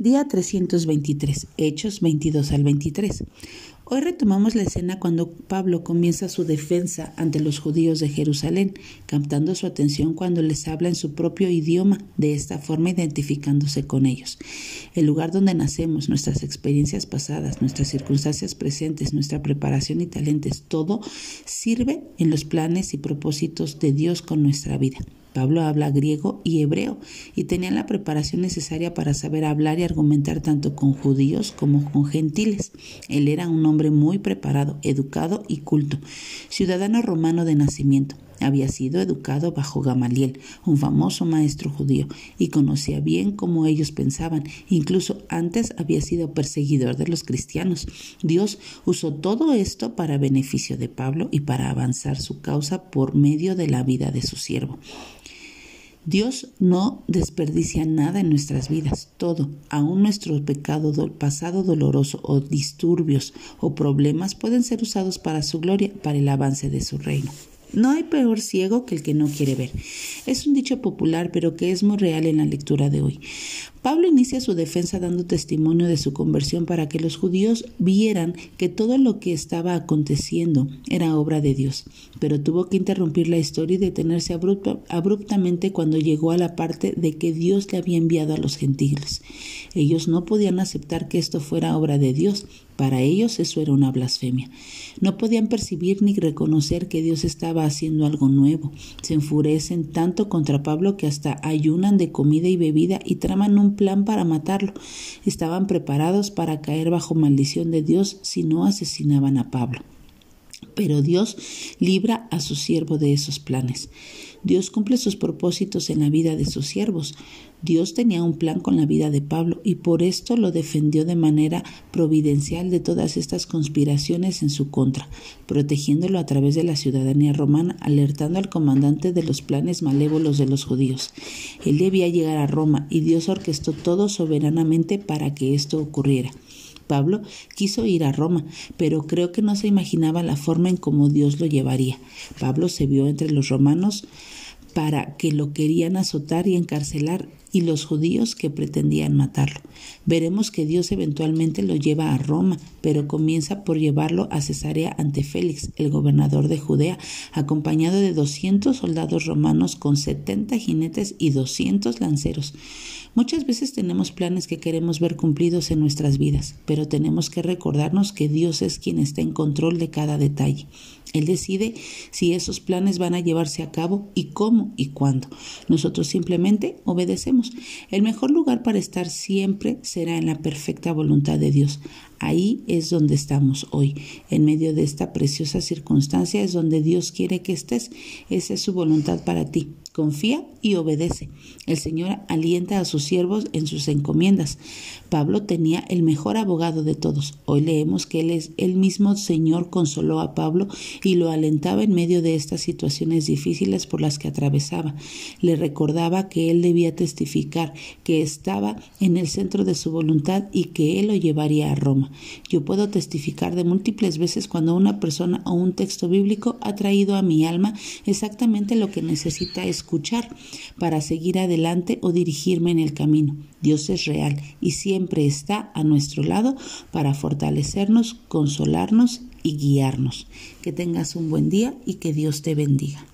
Día 323, Hechos 22 al 23. Hoy retomamos la escena cuando Pablo comienza su defensa ante los judíos de Jerusalén, captando su atención cuando les habla en su propio idioma, de esta forma identificándose con ellos. El lugar donde nacemos, nuestras experiencias pasadas, nuestras circunstancias presentes, nuestra preparación y talentos, todo sirve en los planes y propósitos de Dios con nuestra vida. Pablo habla griego y hebreo y tenía la preparación necesaria para saber hablar y argumentar tanto con judíos como con gentiles. Él era un hombre muy preparado, educado y culto, ciudadano romano de nacimiento. Había sido educado bajo Gamaliel, un famoso maestro judío, y conocía bien cómo ellos pensaban. Incluso antes había sido perseguidor de los cristianos. Dios usó todo esto para beneficio de Pablo y para avanzar su causa por medio de la vida de su siervo. Dios no desperdicia nada en nuestras vidas, todo, aun nuestro pecado pasado doloroso o disturbios o problemas pueden ser usados para su gloria, para el avance de su reino. No hay peor ciego que el que no quiere ver. Es un dicho popular, pero que es muy real en la lectura de hoy. Pablo inicia su defensa dando testimonio de su conversión para que los judíos vieran que todo lo que estaba aconteciendo era obra de Dios, pero tuvo que interrumpir la historia y detenerse abruptamente cuando llegó a la parte de que Dios le había enviado a los gentiles. Ellos no podían aceptar que esto fuera obra de Dios, para ellos eso era una blasfemia. No podían percibir ni reconocer que Dios estaba haciendo algo nuevo. Se enfurecen tanto contra Pablo que hasta ayunan de comida y bebida y traman un plan para matarlo. Estaban preparados para caer bajo maldición de Dios si no asesinaban a Pablo. Pero Dios libra a su siervo de esos planes. Dios cumple sus propósitos en la vida de sus siervos. Dios tenía un plan con la vida de Pablo y por esto lo defendió de manera providencial de todas estas conspiraciones en su contra, protegiéndolo a través de la ciudadanía romana, alertando al comandante de los planes malévolos de los judíos. Él debía llegar a Roma y Dios orquestó todo soberanamente para que esto ocurriera. Pablo quiso ir a Roma, pero creo que no se imaginaba la forma en cómo Dios lo llevaría. Pablo se vio entre los romanos para que lo querían azotar y encarcelar y los judíos que pretendían matarlo. Veremos que Dios eventualmente lo lleva a Roma, pero comienza por llevarlo a Cesarea ante Félix, el gobernador de Judea, acompañado de doscientos soldados romanos con setenta jinetes y doscientos lanceros. Muchas veces tenemos planes que queremos ver cumplidos en nuestras vidas, pero tenemos que recordarnos que Dios es quien está en control de cada detalle. Él decide si esos planes van a llevarse a cabo y cómo y cuándo. Nosotros simplemente obedecemos. El mejor lugar para estar siempre será en la perfecta voluntad de Dios. Ahí es donde estamos hoy. En medio de esta preciosa circunstancia es donde Dios quiere que estés. Esa es su voluntad para ti. Confía y obedece. El Señor alienta a sus siervos en sus encomiendas. Pablo tenía el mejor abogado de todos. Hoy leemos que él es el mismo Señor consoló a Pablo y lo alentaba en medio de estas situaciones difíciles por las que atravesaba. Le recordaba que él debía testificar que estaba en el centro de su voluntad y que él lo llevaría a Roma. Yo puedo testificar de múltiples veces cuando una persona o un texto bíblico ha traído a mi alma exactamente lo que necesita escuchar para seguir adelante o dirigirme en el camino. Dios es real y siempre está a nuestro lado para fortalecernos, consolarnos y guiarnos. Que tengas un buen día y que Dios te bendiga.